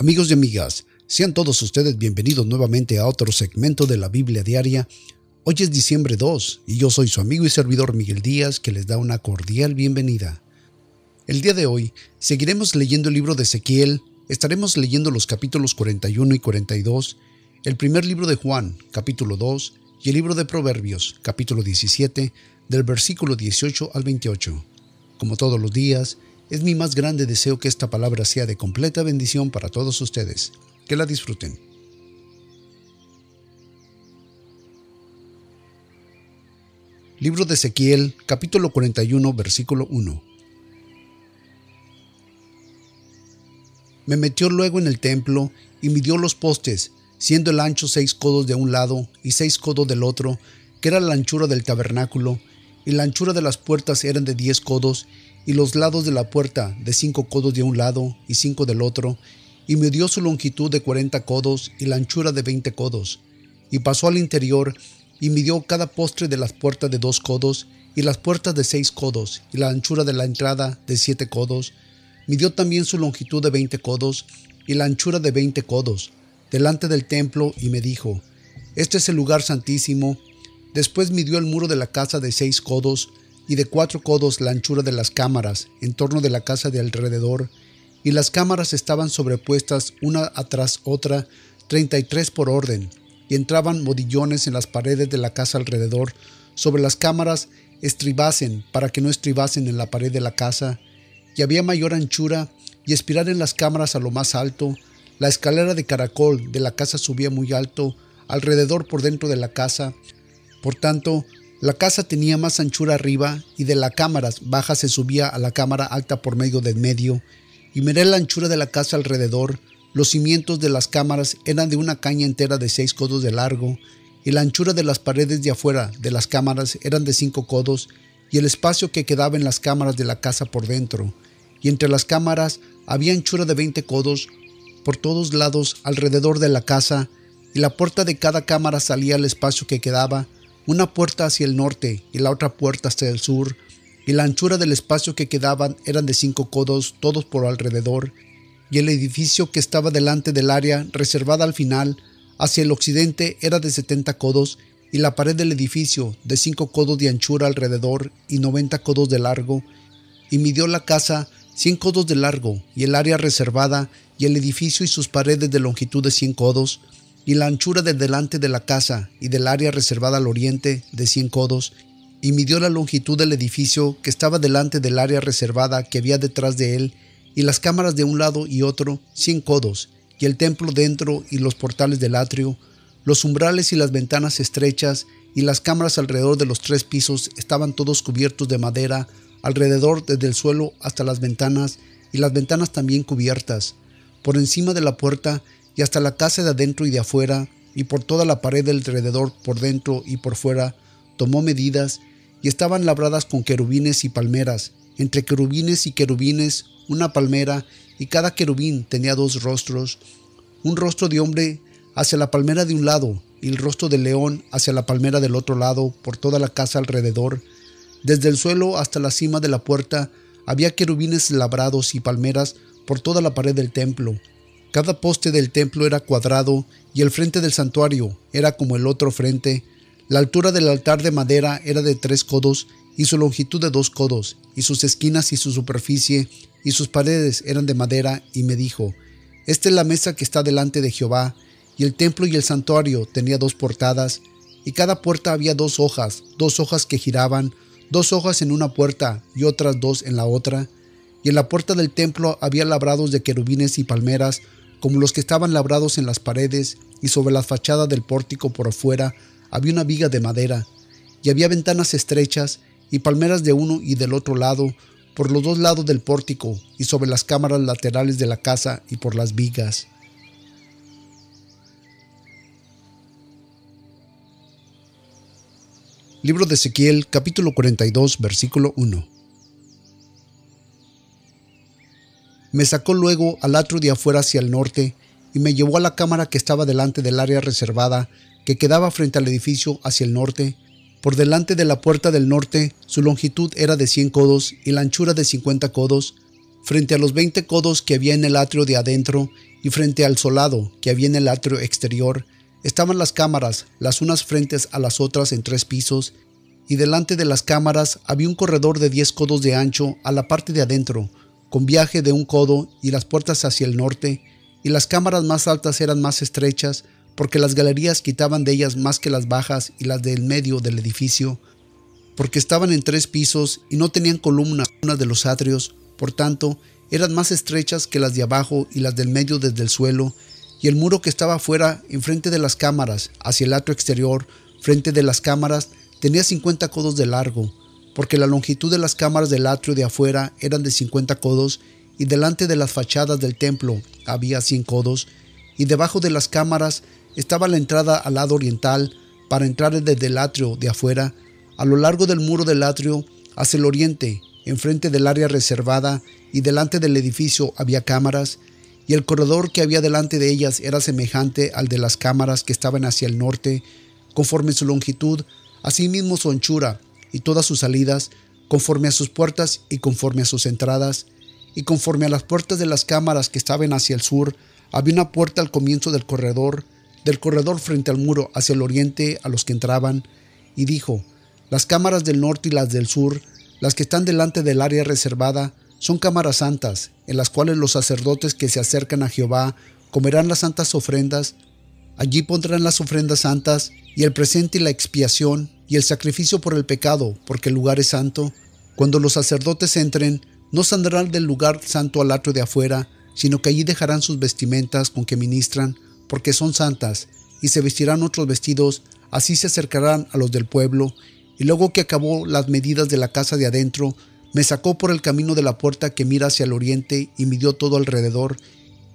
Amigos y amigas, sean todos ustedes bienvenidos nuevamente a otro segmento de la Biblia Diaria. Hoy es diciembre 2 y yo soy su amigo y servidor Miguel Díaz que les da una cordial bienvenida. El día de hoy seguiremos leyendo el libro de Ezequiel, estaremos leyendo los capítulos 41 y 42, el primer libro de Juan, capítulo 2, y el libro de Proverbios, capítulo 17, del versículo 18 al 28. Como todos los días, es mi más grande deseo que esta palabra sea de completa bendición para todos ustedes. Que la disfruten. Libro de Ezequiel, capítulo 41, versículo 1. Me metió luego en el templo y midió los postes, siendo el ancho seis codos de un lado y seis codos del otro, que era la anchura del tabernáculo, y la anchura de las puertas eran de diez codos, y los lados de la puerta de cinco codos de un lado y cinco del otro, y midió su longitud de cuarenta codos y la anchura de veinte codos. Y pasó al interior y midió cada postre de las puertas de dos codos y las puertas de seis codos y la anchura de la entrada de siete codos. Midió también su longitud de veinte codos y la anchura de veinte codos delante del templo y me dijo, Este es el lugar santísimo. Después midió el muro de la casa de seis codos y de cuatro codos la anchura de las cámaras en torno de la casa de alrededor, y las cámaras estaban sobrepuestas una atrás otra, treinta y tres por orden, y entraban modillones en las paredes de la casa alrededor, sobre las cámaras estribasen para que no estribasen en la pared de la casa, y había mayor anchura, y espirar en las cámaras a lo más alto, la escalera de caracol de la casa subía muy alto, alrededor por dentro de la casa, por tanto, la casa tenía más anchura arriba y de la cámara baja se subía a la cámara alta por medio del medio, y miré la anchura de la casa alrededor, los cimientos de las cámaras eran de una caña entera de seis codos de largo, y la anchura de las paredes de afuera de las cámaras eran de cinco codos, y el espacio que quedaba en las cámaras de la casa por dentro, y entre las cámaras había anchura de veinte codos por todos lados alrededor de la casa, y la puerta de cada cámara salía al espacio que quedaba, una puerta hacia el norte y la otra puerta hacia el sur, y la anchura del espacio que quedaban eran de cinco codos todos por alrededor, y el edificio que estaba delante del área reservada al final, hacia el occidente, era de setenta codos, y la pared del edificio de cinco codos de anchura alrededor y noventa codos de largo, y midió la casa cien codos de largo, y el área reservada, y el edificio y sus paredes de longitud de cien codos, y la anchura del delante de la casa y del área reservada al oriente de cien codos, y midió la longitud del edificio que estaba delante del área reservada que había detrás de él, y las cámaras de un lado y otro, cien codos, y el templo dentro y los portales del atrio, los umbrales y las ventanas estrechas, y las cámaras alrededor de los tres pisos estaban todos cubiertos de madera, alrededor desde el suelo hasta las ventanas, y las ventanas también cubiertas. Por encima de la puerta y hasta la casa de adentro y de afuera, y por toda la pared del alrededor, por dentro y por fuera, tomó medidas, y estaban labradas con querubines y palmeras, entre querubines y querubines una palmera, y cada querubín tenía dos rostros, un rostro de hombre hacia la palmera de un lado, y el rostro de león hacia la palmera del otro lado, por toda la casa alrededor. Desde el suelo hasta la cima de la puerta había querubines labrados y palmeras por toda la pared del templo, cada poste del templo era cuadrado y el frente del santuario era como el otro frente. La altura del altar de madera era de tres codos y su longitud de dos codos, y sus esquinas y su superficie y sus paredes eran de madera, y me dijo, Esta es la mesa que está delante de Jehová, y el templo y el santuario tenía dos portadas, y cada puerta había dos hojas, dos hojas que giraban, dos hojas en una puerta y otras dos en la otra, y en la puerta del templo había labrados de querubines y palmeras, como los que estaban labrados en las paredes, y sobre la fachada del pórtico por afuera había una viga de madera, y había ventanas estrechas y palmeras de uno y del otro lado, por los dos lados del pórtico, y sobre las cámaras laterales de la casa y por las vigas. Libro de Ezequiel capítulo 42 versículo 1 Me sacó luego al atrio de afuera hacia el norte y me llevó a la cámara que estaba delante del área reservada, que quedaba frente al edificio hacia el norte. Por delante de la puerta del norte, su longitud era de cien codos y la anchura de cincuenta codos. frente a los veinte codos que había en el atrio de adentro y frente al solado que había en el atrio exterior, estaban las cámaras, las unas frentes a las otras en tres pisos, y delante de las cámaras había un corredor de diez codos de ancho a la parte de adentro, con viaje de un codo y las puertas hacia el norte, y las cámaras más altas eran más estrechas, porque las galerías quitaban de ellas más que las bajas y las del medio del edificio, porque estaban en tres pisos y no tenían columnas de los atrios, por tanto, eran más estrechas que las de abajo y las del medio desde el suelo, y el muro que estaba afuera, enfrente de las cámaras, hacia el atrio exterior, frente de las cámaras, tenía 50 codos de largo, porque la longitud de las cámaras del atrio de afuera eran de 50 codos, y delante de las fachadas del templo había 100 codos, y debajo de las cámaras estaba la entrada al lado oriental para entrar desde el atrio de afuera, a lo largo del muro del atrio, hacia el oriente, enfrente del área reservada y delante del edificio había cámaras, y el corredor que había delante de ellas era semejante al de las cámaras que estaban hacia el norte, conforme su longitud, asimismo su anchura y todas sus salidas, conforme a sus puertas y conforme a sus entradas, y conforme a las puertas de las cámaras que estaban hacia el sur, había una puerta al comienzo del corredor, del corredor frente al muro hacia el oriente a los que entraban, y dijo, las cámaras del norte y las del sur las que están delante del área reservada son cámaras santas, en las cuales los sacerdotes que se acercan a Jehová comerán las santas ofrendas. Allí pondrán las ofrendas santas y el presente y la expiación y el sacrificio por el pecado, porque el lugar es santo. Cuando los sacerdotes entren, no saldrán del lugar santo al atrio de afuera, sino que allí dejarán sus vestimentas con que ministran, porque son santas, y se vestirán otros vestidos, así se acercarán a los del pueblo, y luego que acabó las medidas de la casa de adentro, me sacó por el camino de la puerta que mira hacia el oriente y midió todo alrededor.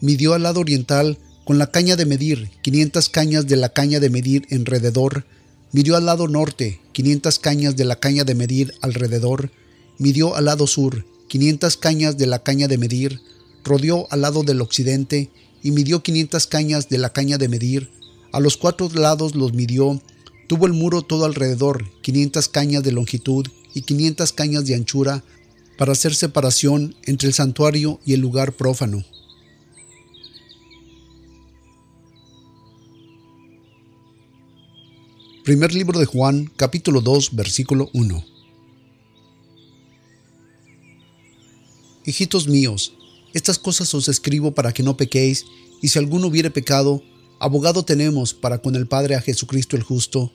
Midió al lado oriental con la caña de medir, 500 cañas de la caña de medir alrededor. Midió al lado norte, 500 cañas de la caña de medir alrededor. Midió al lado sur, 500 cañas de la caña de medir. Rodeó al lado del occidente y midió 500 cañas de la caña de medir. A los cuatro lados los midió Tuvo el muro todo alrededor, 500 cañas de longitud y 500 cañas de anchura, para hacer separación entre el santuario y el lugar prófano. Primer libro de Juan, capítulo 2, versículo 1. Hijitos míos, estas cosas os escribo para que no pequéis, y si alguno hubiere pecado, Abogado tenemos para con el Padre a Jesucristo el justo.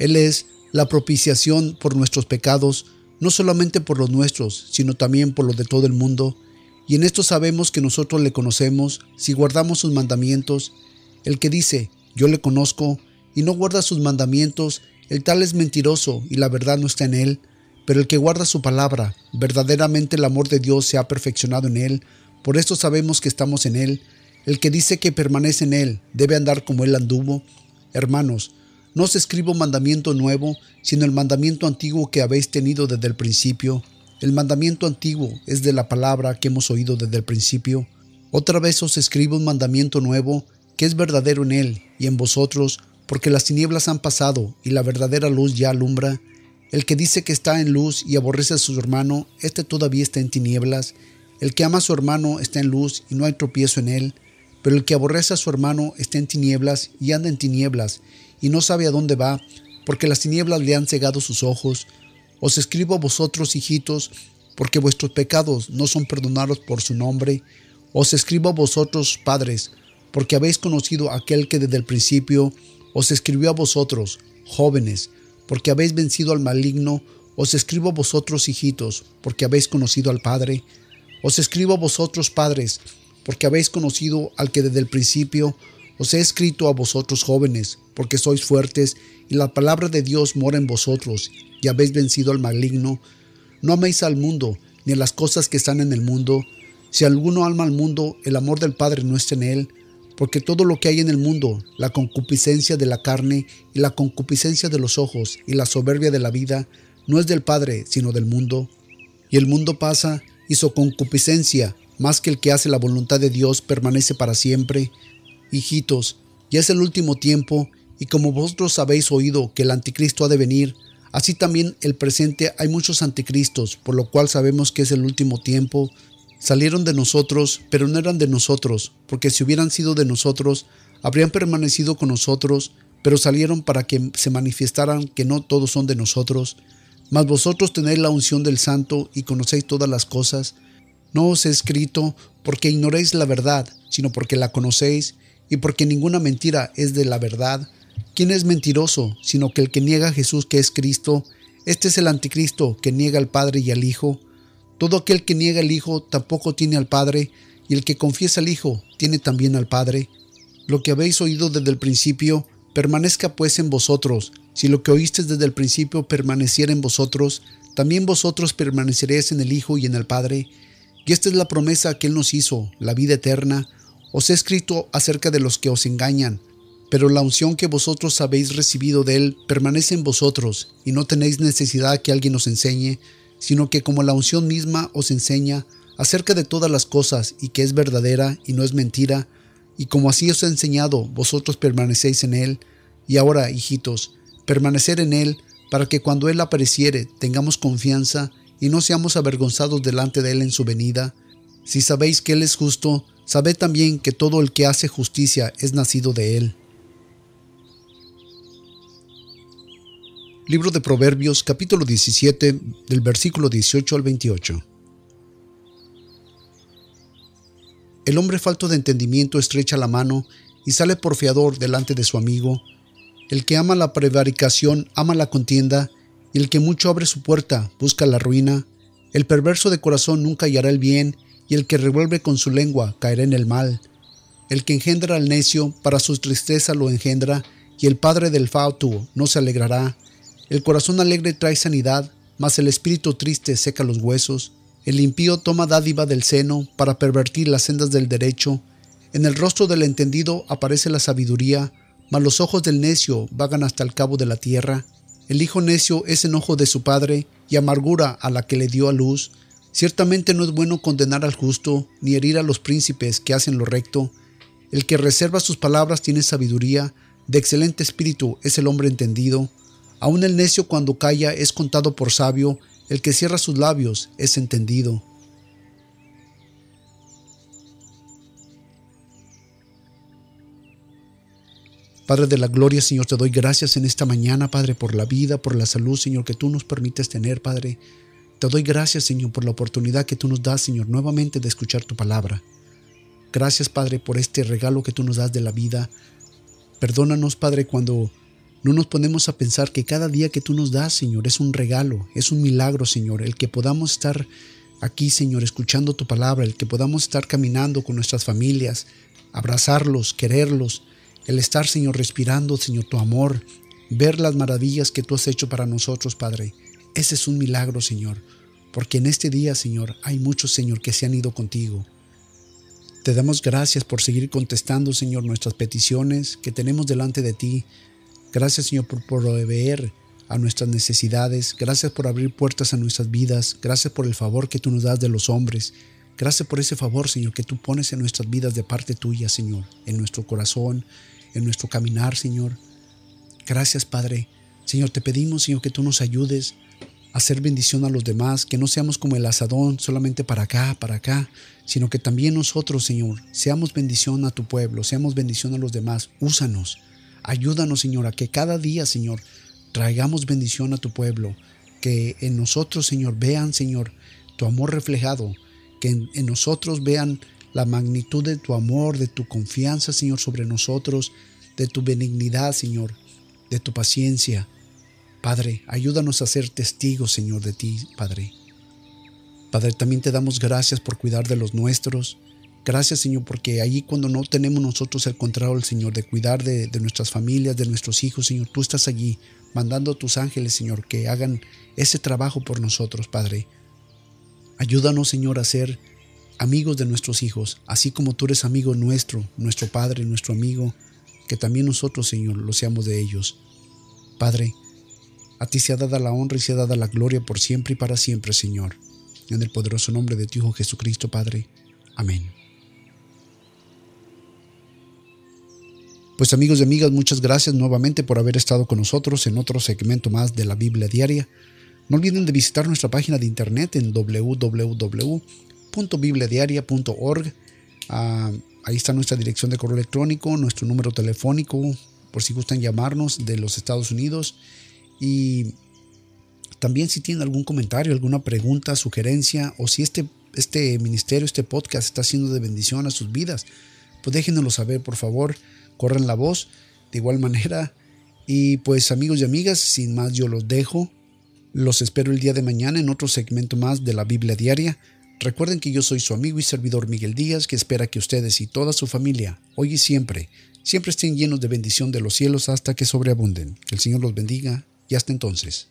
Él es la propiciación por nuestros pecados, no solamente por los nuestros, sino también por los de todo el mundo. Y en esto sabemos que nosotros le conocemos si guardamos sus mandamientos. El que dice, yo le conozco, y no guarda sus mandamientos, el tal es mentiroso y la verdad no está en él. Pero el que guarda su palabra, verdaderamente el amor de Dios se ha perfeccionado en él. Por esto sabemos que estamos en él. El que dice que permanece en Él debe andar como Él anduvo. Hermanos, no os escribo mandamiento nuevo, sino el mandamiento antiguo que habéis tenido desde el principio. El mandamiento antiguo es de la palabra que hemos oído desde el principio. Otra vez os escribo un mandamiento nuevo, que es verdadero en Él y en vosotros, porque las tinieblas han pasado y la verdadera luz ya alumbra. El que dice que está en luz y aborrece a su hermano, éste todavía está en tinieblas. El que ama a su hermano está en luz y no hay tropiezo en él. Pero el que aborrece a su hermano está en tinieblas y anda en tinieblas y no sabe a dónde va, porque las tinieblas le han cegado sus ojos. Os escribo a vosotros, hijitos, porque vuestros pecados no son perdonados por su nombre. Os escribo a vosotros, padres, porque habéis conocido aquel que desde el principio os escribió a vosotros, jóvenes, porque habéis vencido al maligno. Os escribo a vosotros, hijitos, porque habéis conocido al Padre. Os escribo a vosotros, padres, porque habéis conocido al que desde el principio os he escrito a vosotros jóvenes, porque sois fuertes y la palabra de Dios mora en vosotros y habéis vencido al maligno. No améis al mundo ni a las cosas que están en el mundo. Si alguno ama al mundo, el amor del Padre no está en él, porque todo lo que hay en el mundo, la concupiscencia de la carne y la concupiscencia de los ojos y la soberbia de la vida, no es del Padre, sino del mundo. Y el mundo pasa y su concupiscencia, más que el que hace la voluntad de Dios permanece para siempre. Hijitos, ya es el último tiempo, y como vosotros habéis oído que el anticristo ha de venir, así también el presente hay muchos anticristos, por lo cual sabemos que es el último tiempo. Salieron de nosotros, pero no eran de nosotros, porque si hubieran sido de nosotros, habrían permanecido con nosotros, pero salieron para que se manifestaran que no todos son de nosotros. Mas vosotros tenéis la unción del Santo y conocéis todas las cosas. No os he escrito porque ignoréis la verdad, sino porque la conocéis, y porque ninguna mentira es de la verdad. ¿Quién es mentiroso, sino que el que niega a Jesús que es Cristo? Este es el anticristo que niega al Padre y al Hijo. Todo aquel que niega al Hijo tampoco tiene al Padre, y el que confiesa al Hijo tiene también al Padre. Lo que habéis oído desde el principio, permanezca pues en vosotros. Si lo que oísteis desde el principio permaneciera en vosotros, también vosotros permaneceréis en el Hijo y en el Padre. Y esta es la promesa que Él nos hizo, la vida eterna. Os he escrito acerca de los que os engañan, pero la unción que vosotros habéis recibido de Él permanece en vosotros, y no tenéis necesidad que alguien os enseñe, sino que como la unción misma os enseña acerca de todas las cosas y que es verdadera y no es mentira, y como así os he enseñado, vosotros permanecéis en Él, y ahora, hijitos, permanecer en Él, para que cuando Él apareciere tengamos confianza y no seamos avergonzados delante de Él en su venida. Si sabéis que Él es justo, sabed también que todo el que hace justicia es nacido de Él. Libro de Proverbios capítulo 17 del versículo 18 al 28. El hombre falto de entendimiento estrecha la mano y sale por fiador delante de su amigo. El que ama la prevaricación ama la contienda, y el que mucho abre su puerta busca la ruina. El perverso de corazón nunca hallará el bien, y el que revuelve con su lengua caerá en el mal. El que engendra al necio para su tristeza lo engendra, y el padre del fauto no se alegrará. El corazón alegre trae sanidad, mas el espíritu triste seca los huesos. El impío toma dádiva del seno para pervertir las sendas del derecho. En el rostro del entendido aparece la sabiduría, mas los ojos del necio vagan hasta el cabo de la tierra. El hijo necio es enojo de su padre y amargura a la que le dio a luz. Ciertamente no es bueno condenar al justo, ni herir a los príncipes que hacen lo recto. El que reserva sus palabras tiene sabiduría, de excelente espíritu es el hombre entendido. Aun el necio cuando calla es contado por sabio, el que cierra sus labios es entendido. Padre de la gloria, Señor, te doy gracias en esta mañana, Padre, por la vida, por la salud, Señor, que tú nos permites tener, Padre. Te doy gracias, Señor, por la oportunidad que tú nos das, Señor, nuevamente de escuchar tu palabra. Gracias, Padre, por este regalo que tú nos das de la vida. Perdónanos, Padre, cuando no nos ponemos a pensar que cada día que tú nos das, Señor, es un regalo, es un milagro, Señor, el que podamos estar aquí, Señor, escuchando tu palabra, el que podamos estar caminando con nuestras familias, abrazarlos, quererlos, el estar, Señor, respirando, Señor, tu amor, ver las maravillas que tú has hecho para nosotros, Padre. Ese es un milagro, Señor, porque en este día, Señor, hay muchos, Señor, que se han ido contigo. Te damos gracias por seguir contestando, Señor, nuestras peticiones que tenemos delante de ti. Gracias Señor por proveer a nuestras necesidades. Gracias por abrir puertas a nuestras vidas. Gracias por el favor que tú nos das de los hombres. Gracias por ese favor, Señor, que tú pones en nuestras vidas de parte tuya, Señor, en nuestro corazón, en nuestro caminar, Señor. Gracias, Padre. Señor, te pedimos, Señor, que tú nos ayudes a hacer bendición a los demás, que no seamos como el asadón solamente para acá, para acá, sino que también nosotros, Señor, seamos bendición a tu pueblo, seamos bendición a los demás. Úsanos. Ayúdanos, Señor, a que cada día, Señor, traigamos bendición a tu pueblo. Que en nosotros, Señor, vean, Señor, tu amor reflejado. Que en, nosotros vean la magnitud de tu amor, de tu confianza, Señor, sobre nosotros, de tu benignidad, Señor, de tu paciencia. Padre, ayúdanos a ser testigos, Señor, de ti, Padre. Padre, también te damos gracias por cuidar de los nuestros, Gracias, Señor, porque allí cuando no tenemos nosotros el control, Señor, de cuidar de, nuestras familias, de nuestros hijos, Señor, tú estás allí mandando a tus ángeles, Señor, que hagan ese trabajo por nosotros, Padre. Ayúdanos, Señor, a ser amigos de nuestros hijos, así como tú eres amigo nuestro, nuestro Padre, nuestro amigo, que también nosotros, Señor, lo seamos de ellos. Padre, a ti se ha dada la honra y se ha dada la gloria por siempre y para siempre, Señor. En el poderoso nombre de tu Hijo Jesucristo, Padre. Amén. Pues amigos y amigas, muchas gracias nuevamente por haber estado con nosotros en otro segmento más de la Biblia Diaria. No olviden de visitar nuestra página de internet en www.bibliadiaria.org. Ah, ahí está nuestra dirección de correo electrónico, nuestro número telefónico, por si gustan llamarnos de los Estados Unidos. Y también si tienen algún comentario, alguna pregunta, sugerencia, o si este, este ministerio, este podcast está siendo de bendición a sus vidas, pues déjenoslo saber, por favor. Corran la voz. De igual manera, y pues amigos y amigas, sin más yo los dejo. Los espero el día de mañana en otro segmento más de la Biblia Diaria. Recuerden que yo soy su amigo y servidor Miguel Díaz, que espera que ustedes y toda su familia, hoy y siempre, siempre estén llenos de bendición de los cielos hasta que sobreabunden. Que el Señor los bendiga y hasta entonces.